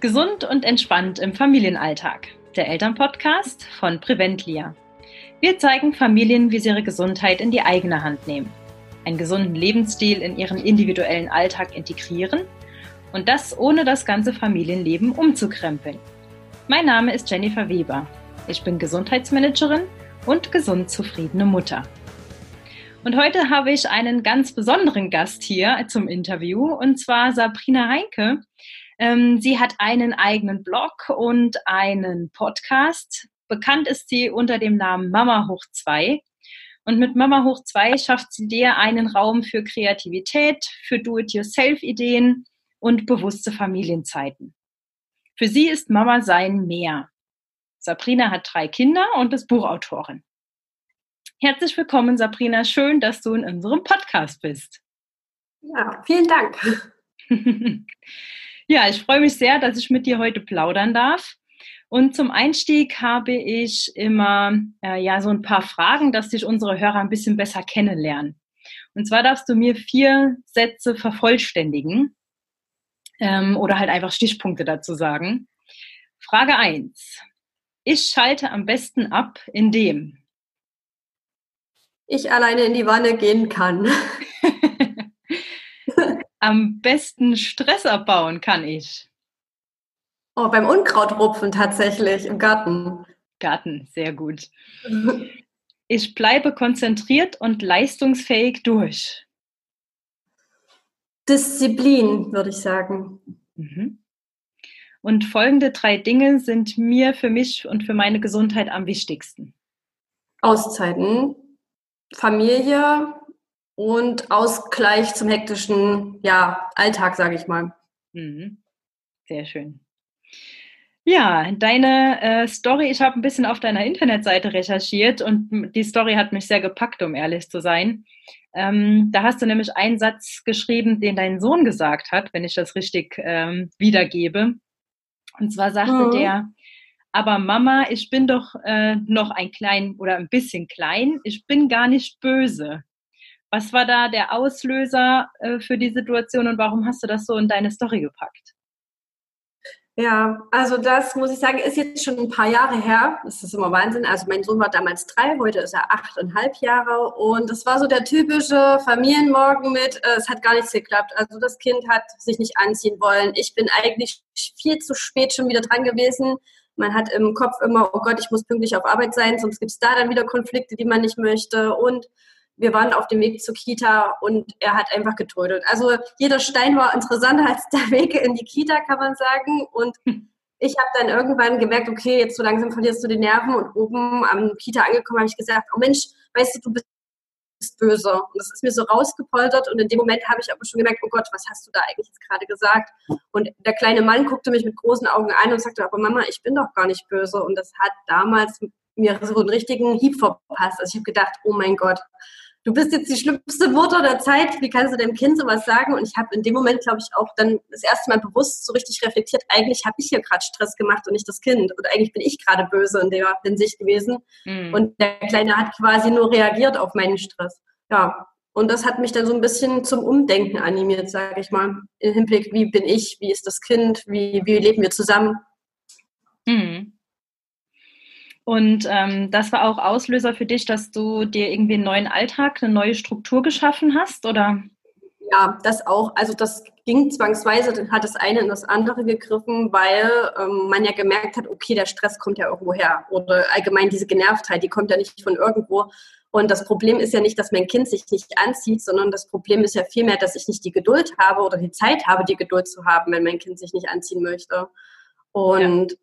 Gesund und entspannt im Familienalltag. Der Elternpodcast von Preventlia. Wir zeigen Familien, wie sie ihre Gesundheit in die eigene Hand nehmen, einen gesunden Lebensstil in ihren individuellen Alltag integrieren und das ohne das ganze Familienleben umzukrempeln. Mein Name ist Jennifer Weber. Ich bin Gesundheitsmanagerin und gesund zufriedene Mutter. Und heute habe ich einen ganz besonderen Gast hier zum Interview, und zwar Sabrina Heinke. Ähm, sie hat einen eigenen Blog und einen Podcast. Bekannt ist sie unter dem Namen Mama hoch 2. Und mit Mama hoch 2 schafft sie dir einen Raum für Kreativität, für Do-it-yourself-Ideen und bewusste Familienzeiten. Für sie ist Mama sein mehr. Sabrina hat drei Kinder und ist Buchautorin. Herzlich willkommen, Sabrina. Schön, dass du in unserem Podcast bist. Ja, vielen Dank. Ja, ich freue mich sehr, dass ich mit dir heute plaudern darf. Und zum Einstieg habe ich immer äh, ja so ein paar Fragen, dass sich unsere Hörer ein bisschen besser kennenlernen. Und zwar darfst du mir vier Sätze vervollständigen ähm, oder halt einfach Stichpunkte dazu sagen. Frage eins: Ich schalte am besten ab, indem ich alleine in die Wanne gehen kann. am besten Stress abbauen kann ich? Oh, beim Unkrautrupfen tatsächlich im Garten. Garten, sehr gut. Ich bleibe konzentriert und leistungsfähig durch. Disziplin, würde ich sagen. Mhm. Und folgende drei Dinge sind mir für mich und für meine Gesundheit am wichtigsten. Auszeiten, Familie, und Ausgleich zum hektischen ja, Alltag, sage ich mal. Mhm. Sehr schön. Ja, deine äh, Story, ich habe ein bisschen auf deiner Internetseite recherchiert und die Story hat mich sehr gepackt, um ehrlich zu sein. Ähm, da hast du nämlich einen Satz geschrieben, den dein Sohn gesagt hat, wenn ich das richtig ähm, wiedergebe. Und zwar sagte mhm. der, aber Mama, ich bin doch äh, noch ein klein oder ein bisschen klein, ich bin gar nicht böse. Was war da der Auslöser äh, für die Situation und warum hast du das so in deine Story gepackt? Ja, also das muss ich sagen, ist jetzt schon ein paar Jahre her. Das ist immer Wahnsinn. Also mein Sohn war damals drei, heute ist er achteinhalb Jahre und das war so der typische Familienmorgen mit, äh, es hat gar nichts geklappt. Also das Kind hat sich nicht anziehen wollen. Ich bin eigentlich viel zu spät schon wieder dran gewesen. Man hat im Kopf immer, oh Gott, ich muss pünktlich auf Arbeit sein, sonst gibt es da dann wieder Konflikte, die man nicht möchte und wir waren auf dem Weg zur Kita und er hat einfach getrödelt. Also jeder Stein war interessanter als der Weg in die Kita, kann man sagen. Und hm. ich habe dann irgendwann gemerkt, okay, jetzt so langsam verlierst du die Nerven. Und oben am Kita angekommen habe ich gesagt, oh Mensch, weißt du, du bist böse. Und das ist mir so rausgepoltert und in dem Moment habe ich aber schon gemerkt, oh Gott, was hast du da eigentlich jetzt gerade gesagt? Und der kleine Mann guckte mich mit großen Augen an und sagte, aber Mama, ich bin doch gar nicht böse. Und das hat damals mir so einen richtigen Hieb verpasst. Also ich habe gedacht, oh mein Gott, du bist jetzt die schlimmste Mutter der Zeit, wie kannst du deinem Kind sowas sagen? Und ich habe in dem Moment, glaube ich, auch dann das erste Mal bewusst so richtig reflektiert, eigentlich habe ich hier gerade Stress gemacht und nicht das Kind. Und eigentlich bin ich gerade böse in der Hinsicht gewesen. Mhm. Und der Kleine hat quasi nur reagiert auf meinen Stress. Ja. Und das hat mich dann so ein bisschen zum Umdenken animiert, sage ich mal, im Hinblick, wie bin ich, wie ist das Kind, wie, wie leben wir zusammen. Mhm. Und ähm, das war auch Auslöser für dich, dass du dir irgendwie einen neuen Alltag, eine neue Struktur geschaffen hast, oder? Ja, das auch. Also das ging zwangsweise, dann hat das eine in das andere gegriffen, weil ähm, man ja gemerkt hat, okay, der Stress kommt ja irgendwo her. Oder allgemein diese Genervtheit, die kommt ja nicht von irgendwo. Und das Problem ist ja nicht, dass mein Kind sich nicht anzieht, sondern das Problem ist ja vielmehr, dass ich nicht die Geduld habe oder die Zeit habe, die Geduld zu haben, wenn mein Kind sich nicht anziehen möchte. Und ja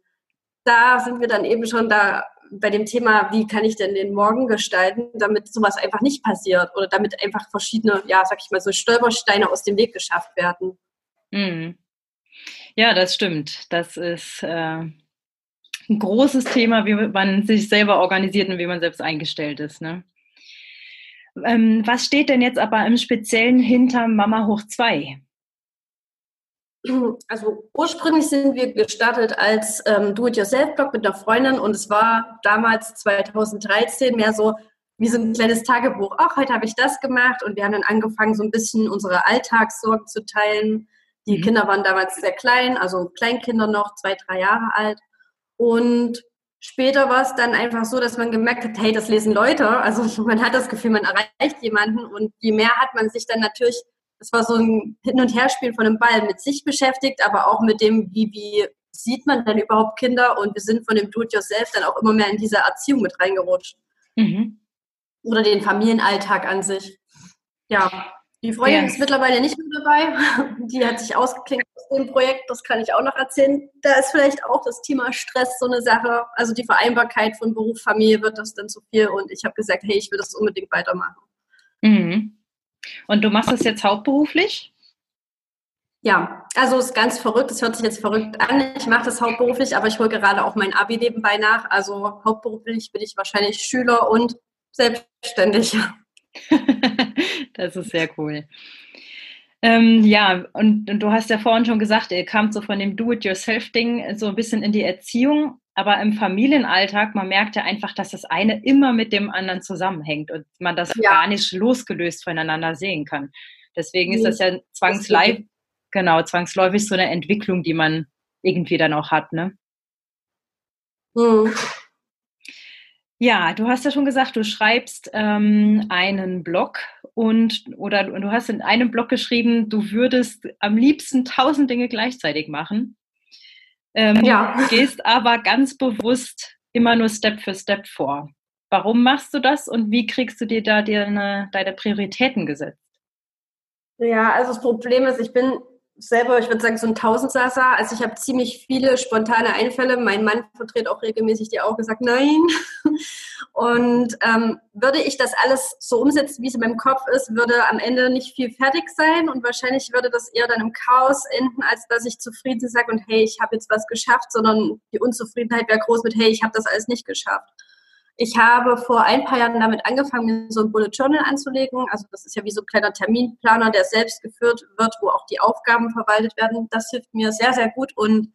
da sind wir dann eben schon da bei dem Thema, wie kann ich denn den Morgen gestalten, damit sowas einfach nicht passiert oder damit einfach verschiedene, ja, sag ich mal, so Stolpersteine aus dem Weg geschafft werden. Mhm. Ja, das stimmt. Das ist äh, ein großes Thema, wie man sich selber organisiert und wie man selbst eingestellt ist. Ne? Ähm, was steht denn jetzt aber im Speziellen hinter Mama hoch 2? Also ursprünglich sind wir gestartet als ähm, Do-it-yourself-Blog mit einer Freundin und es war damals 2013 mehr so wie so ein kleines Tagebuch. Auch heute habe ich das gemacht und wir haben dann angefangen, so ein bisschen unsere Alltagssorgen zu teilen, Die mhm. Kinder waren damals sehr klein, also Kleinkinder noch, zwei, drei Jahre alt. Und später war es dann einfach so, dass man gemerkt hat, hey, das lesen Leute. Also man hat das Gefühl, man erreicht jemanden und je mehr hat man sich dann natürlich, das war so ein Hin- und Herspiel von einem Ball mit sich beschäftigt, aber auch mit dem, wie, wie sieht man denn überhaupt Kinder und wir sind von dem Do-it-yourself dann auch immer mehr in diese Erziehung mit reingerutscht. Mhm. Oder den Familienalltag an sich. Ja, die Freundin ja. ist mittlerweile nicht mehr dabei. Die hat sich ausgeklinkt aus dem Projekt, das kann ich auch noch erzählen. Da ist vielleicht auch das Thema Stress so eine Sache. Also die Vereinbarkeit von Beruf, Familie wird das dann zu viel und ich habe gesagt, hey, ich will das unbedingt weitermachen. Mhm. Und du machst das jetzt hauptberuflich? Ja, also es ist ganz verrückt. Es hört sich jetzt verrückt an. Ich mache das hauptberuflich, aber ich hole gerade auch mein Abi nebenbei nach. Also hauptberuflich bin ich wahrscheinlich Schüler und selbstständig. das ist sehr cool. Ähm, ja, und, und, du hast ja vorhin schon gesagt, ihr kamt so von dem Do-it-yourself-Ding so ein bisschen in die Erziehung, aber im Familienalltag, man merkt ja einfach, dass das eine immer mit dem anderen zusammenhängt und man das ja. gar nicht losgelöst voneinander sehen kann. Deswegen ist das ja zwangsläufig, genau, zwangsläufig so eine Entwicklung, die man irgendwie dann auch hat, ne? Mhm. Ja, du hast ja schon gesagt, du schreibst ähm, einen Blog und oder du hast in einem Blog geschrieben, du würdest am liebsten tausend Dinge gleichzeitig machen. Ähm, ja. Gehst aber ganz bewusst immer nur Step für Step vor. Warum machst du das und wie kriegst du dir da deine, deine Prioritäten gesetzt? Ja, also das Problem ist, ich bin selber, ich würde sagen, so ein Tausendsasser. Also ich habe ziemlich viele spontane Einfälle. Mein Mann vertritt auch regelmäßig die auch gesagt, nein. Und ähm, würde ich das alles so umsetzen, wie es in meinem Kopf ist, würde am Ende nicht viel fertig sein und wahrscheinlich würde das eher dann im Chaos enden, als dass ich zufrieden sage und hey, ich habe jetzt was geschafft, sondern die Unzufriedenheit wäre groß mit hey, ich habe das alles nicht geschafft. Ich habe vor ein paar Jahren damit angefangen, mir so ein Bullet Journal anzulegen. Also das ist ja wie so ein kleiner Terminplaner, der selbst geführt wird, wo auch die Aufgaben verwaltet werden. Das hilft mir sehr, sehr gut und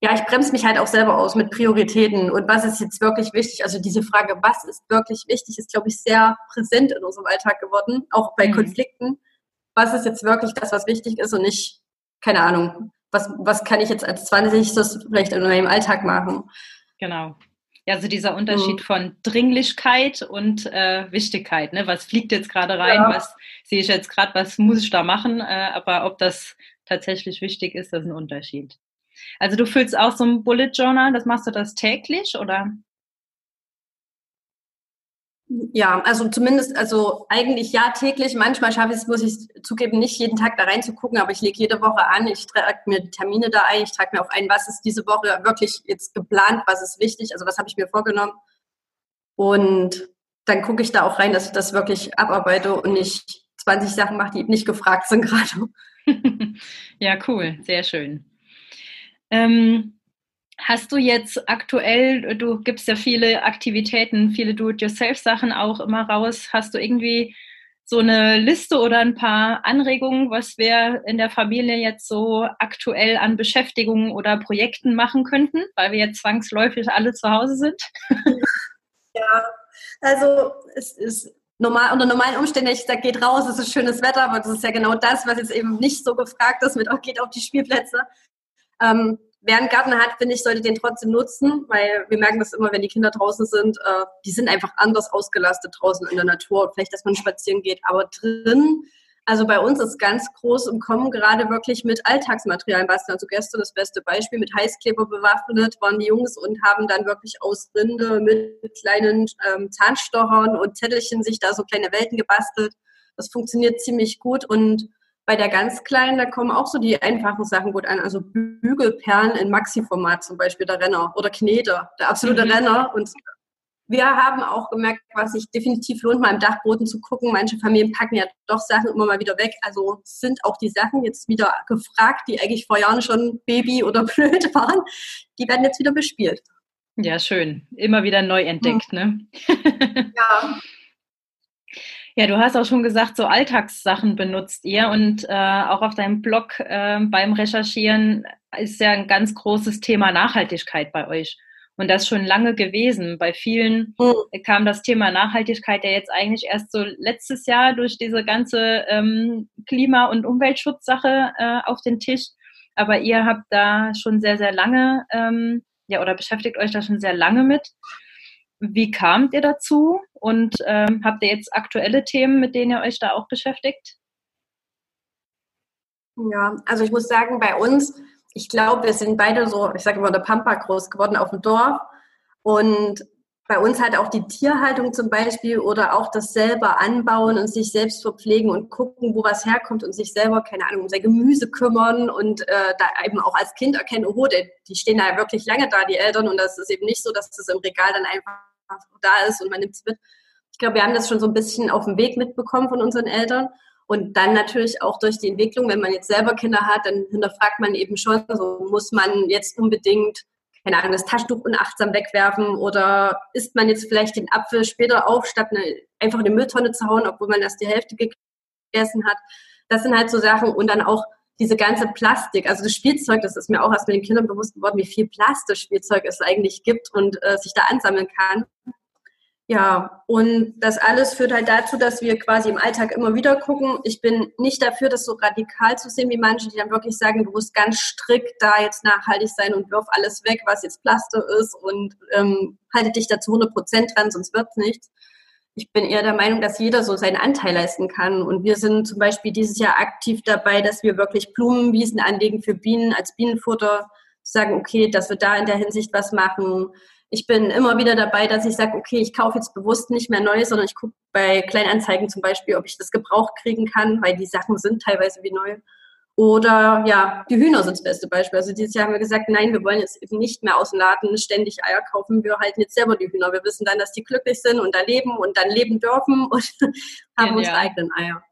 ja, ich bremse mich halt auch selber aus mit Prioritäten und was ist jetzt wirklich wichtig. Also diese Frage, was ist wirklich wichtig, ist, glaube ich, sehr präsent in unserem Alltag geworden, auch bei mhm. Konflikten. Was ist jetzt wirklich das, was wichtig ist und nicht, keine Ahnung, was, was kann ich jetzt als 20. vielleicht in meinem Alltag machen? Genau. Ja, also dieser Unterschied mhm. von Dringlichkeit und äh, Wichtigkeit. Ne? Was fliegt jetzt gerade rein? Ja. Was sehe ich jetzt gerade? Was muss ich da machen? Äh, aber ob das tatsächlich wichtig ist, das ist ein Unterschied. Also du füllst auch so ein Bullet Journal, das machst du das täglich oder? Ja, also zumindest, also eigentlich ja täglich. Manchmal schaffe ich es, muss ich zugeben, nicht jeden Tag da reinzugucken, aber ich lege jede Woche an, ich trage mir die Termine da ein, ich trage mir auch ein, was ist diese Woche wirklich jetzt geplant, was ist wichtig, also was habe ich mir vorgenommen. Und dann gucke ich da auch rein, dass ich das wirklich abarbeite und nicht 20 Sachen mache, die nicht gefragt sind gerade. ja, cool, sehr schön. Ähm, Hast du jetzt aktuell, du gibst ja viele Aktivitäten, viele Do-it-yourself-Sachen auch immer raus. Hast du irgendwie so eine Liste oder ein paar Anregungen, was wir in der Familie jetzt so aktuell an Beschäftigungen oder Projekten machen könnten, weil wir jetzt zwangsläufig alle zu Hause sind? Ja, also es ist normal, unter normalen Umständen, ich sage, geht raus, es ist schönes Wetter, aber das ist ja genau das, was jetzt eben nicht so gefragt ist mit, auch geht auf die Spielplätze. Ähm, wer einen Garten hat, finde ich, sollte den trotzdem nutzen, weil wir merken das immer, wenn die Kinder draußen sind, äh, die sind einfach anders ausgelastet draußen in der Natur. Vielleicht, dass man spazieren geht, aber drin, also bei uns ist ganz groß im Kommen gerade wirklich mit Alltagsmaterialien basteln. Also gestern das beste Beispiel mit Heißkleber bewaffnet waren die Jungs und haben dann wirklich aus Rinde mit kleinen ähm, Zahnstochern und Zettelchen sich da so kleine Welten gebastelt. Das funktioniert ziemlich gut und bei der ganz Kleinen, da kommen auch so die einfachen Sachen gut an. Also Bügelperlen in Maxi-Format zum Beispiel, der Renner. Oder Knete, der absolute mhm. Renner. Und wir haben auch gemerkt, was sich definitiv lohnt, mal im Dachboden zu gucken. Manche Familien packen ja doch Sachen immer mal wieder weg. Also sind auch die Sachen jetzt wieder gefragt, die eigentlich vor Jahren schon Baby oder blöd waren. Die werden jetzt wieder bespielt. Ja, schön. Immer wieder neu entdeckt, mhm. ne? ja. Ja, du hast auch schon gesagt, so Alltagssachen benutzt ihr und äh, auch auf deinem Blog äh, beim Recherchieren ist ja ein ganz großes Thema Nachhaltigkeit bei euch. Und das schon lange gewesen. Bei vielen mhm. kam das Thema Nachhaltigkeit ja jetzt eigentlich erst so letztes Jahr durch diese ganze ähm, Klima- und Umweltschutzsache äh, auf den Tisch. Aber ihr habt da schon sehr, sehr lange, ähm, ja, oder beschäftigt euch da schon sehr lange mit. Wie kamt ihr dazu? Und ähm, habt ihr jetzt aktuelle Themen, mit denen ihr euch da auch beschäftigt? Ja, also ich muss sagen, bei uns ich glaube, wir sind beide so, ich sage immer, der Pampa groß geworden auf dem Dorf. Und bei uns halt auch die Tierhaltung zum Beispiel oder auch das selber anbauen und sich selbst verpflegen und gucken, wo was herkommt und sich selber, keine Ahnung, um sein Gemüse kümmern und äh, da eben auch als Kind erkennen, oh, die, die stehen da ja wirklich lange da, die Eltern, und das ist eben nicht so, dass das im Regal dann einfach da ist und man nimmt es mit. Ich glaube, wir haben das schon so ein bisschen auf dem Weg mitbekommen von unseren Eltern. Und dann natürlich auch durch die Entwicklung, wenn man jetzt selber Kinder hat, dann hinterfragt man eben schon, so muss man jetzt unbedingt, keine Ahnung, das Taschentuch unachtsam wegwerfen oder isst man jetzt vielleicht den Apfel später auf, statt eine, einfach in die Mülltonne zu hauen, obwohl man erst die Hälfte gegessen hat. Das sind halt so Sachen und dann auch diese ganze Plastik, also das Spielzeug, das ist mir auch erst mit den Kindern bewusst geworden, wie viel Plastikspielzeug es eigentlich gibt und äh, sich da ansammeln kann. Ja, und das alles führt halt dazu, dass wir quasi im Alltag immer wieder gucken. Ich bin nicht dafür, das so radikal zu sehen wie manche, die dann wirklich sagen, du musst ganz strikt da jetzt nachhaltig sein und wirf alles weg, was jetzt Plastik ist und ähm, halte dich da zu 100 Prozent dran, sonst wird's nichts. Ich bin eher der Meinung, dass jeder so seinen Anteil leisten kann. Und wir sind zum Beispiel dieses Jahr aktiv dabei, dass wir wirklich Blumenwiesen anlegen für Bienen als Bienenfutter. Sagen, okay, dass wir da in der Hinsicht was machen ich bin immer wieder dabei, dass ich sage, okay, ich kaufe jetzt bewusst nicht mehr neu, sondern ich gucke bei Kleinanzeigen zum Beispiel, ob ich das gebraucht kriegen kann, weil die Sachen sind teilweise wie neu. Oder ja, die Hühner sind das beste Beispiel. Also dieses Jahr haben wir gesagt, nein, wir wollen jetzt eben nicht mehr aus dem Laden ständig Eier kaufen. Wir halten jetzt selber die Hühner. Wir wissen dann, dass die glücklich sind und da leben und dann leben dürfen und haben ja, unsere eigenen Eier.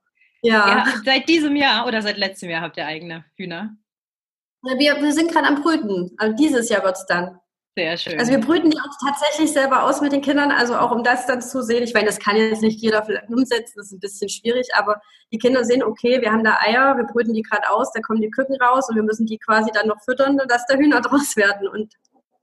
Ja. ja. Seit diesem Jahr oder seit letztem Jahr habt ihr eigene Hühner? Wir, wir sind gerade am Brüten. Also dieses Jahr wird es dann. Sehr schön. Also wir brüten die auch tatsächlich selber aus mit den Kindern, also auch um das dann zu sehen. Ich meine, das kann jetzt nicht jeder umsetzen, das ist ein bisschen schwierig, aber die Kinder sehen, okay, wir haben da Eier, wir brüten die gerade aus, da kommen die Küken raus und wir müssen die quasi dann noch füttern, dass da Hühner draus werden und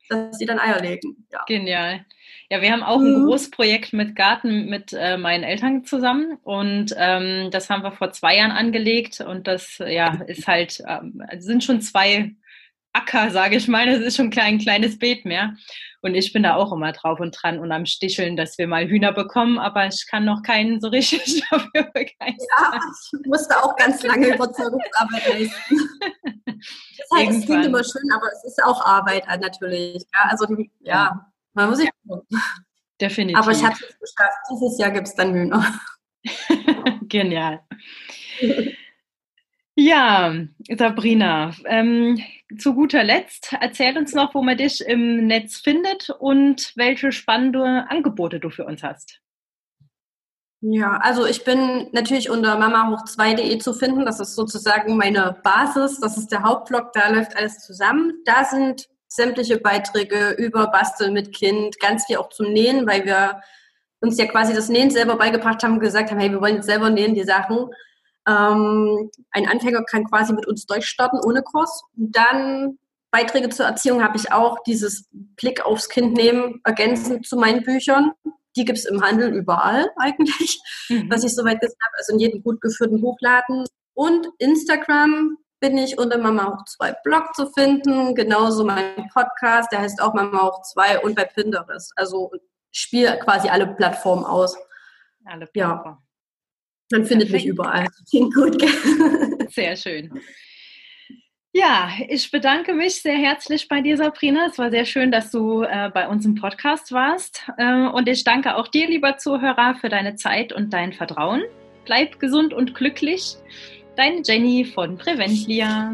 dass sie dann Eier legen. Ja. Genial. Ja, wir haben auch ein mhm. Großprojekt mit Garten mit äh, meinen Eltern zusammen und ähm, das haben wir vor zwei Jahren angelegt und das ja ist halt ähm, sind schon zwei Acker, sage ich mal. Das ist schon ein kleines Beet mehr. Und ich bin da auch immer drauf und dran und am Sticheln, dass wir mal Hühner bekommen, aber ich kann noch keinen so richtig dafür begeistern. Ja, ich musste auch ganz lange Überzeugungsarbeit leisten. Das heißt, es klingt immer schön, aber es ist auch Arbeit natürlich. Ja, also ja, man muss sich. Definitiv. Aber ich habe es geschafft. Dieses Jahr gibt es dann Hühner. Genial. Ja, Sabrina, ähm, zu guter Letzt, erzähl uns noch, wo man dich im Netz findet und welche spannende Angebote du für uns hast. Ja, also ich bin natürlich unter mamahoch2.de zu finden. Das ist sozusagen meine Basis. Das ist der Hauptblog. Da läuft alles zusammen. Da sind sämtliche Beiträge über Basteln mit Kind, ganz viel auch zum Nähen, weil wir uns ja quasi das Nähen selber beigebracht haben, gesagt haben, hey, wir wollen jetzt selber nähen die Sachen. Ähm, ein Anfänger kann quasi mit uns durchstarten ohne Kurs. Und dann Beiträge zur Erziehung habe ich auch, dieses Blick aufs Kind nehmen, ergänzend zu meinen Büchern. Die gibt es im Handel überall eigentlich, mhm. was ich soweit gesagt habe, also in jedem gut geführten Buchladen. Und Instagram bin ich unter Mama auch 2 Blog zu finden, genauso mein Podcast, der heißt auch Mama auch 2 und bei Pinterest. Also spiele quasi alle Plattformen aus. Alle Plattformen. Ja. Man findet Perfekt. mich überall. Klingt gut. Sehr schön. Ja, ich bedanke mich sehr herzlich bei dir, Sabrina. Es war sehr schön, dass du äh, bei uns im Podcast warst. Äh, und ich danke auch dir, lieber Zuhörer, für deine Zeit und dein Vertrauen. Bleib gesund und glücklich. Deine Jenny von Preventlia.